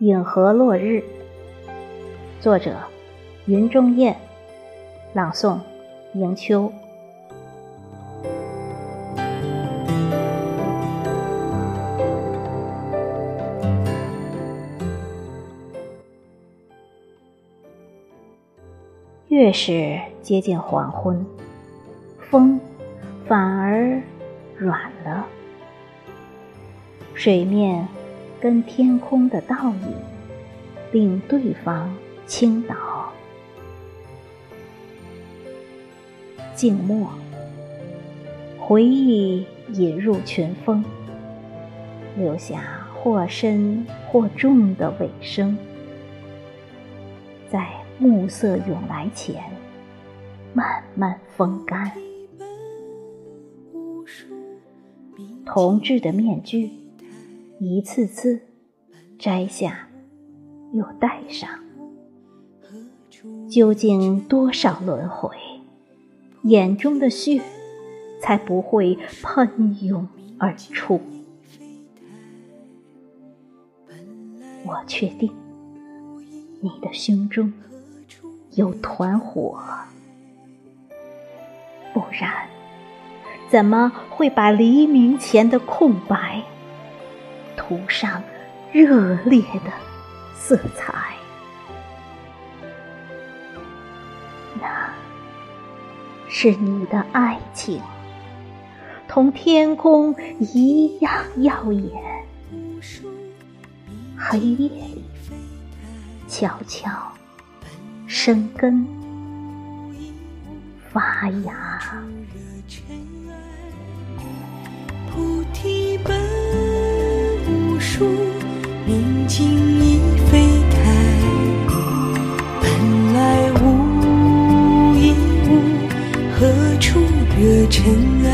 影河落日，作者：云中雁，朗诵：迎秋。越是接近黄昏，风反而软了，水面跟天空的倒影令对方倾倒。静默，回忆引入群峰，留下或深或重的尾声，在。暮色涌来前，慢慢风干。同志的面具，一次次摘下又戴上。究竟多少轮回，眼中的血才不会喷涌而出？我确定，你的胸中。有团火，不然怎么会把黎明前的空白涂上热烈的色彩？那是你的爱情，同天空一样耀眼。黑夜里，悄悄。生根发芽，菩提本无树，明镜亦非台。本来无一物，何处惹尘埃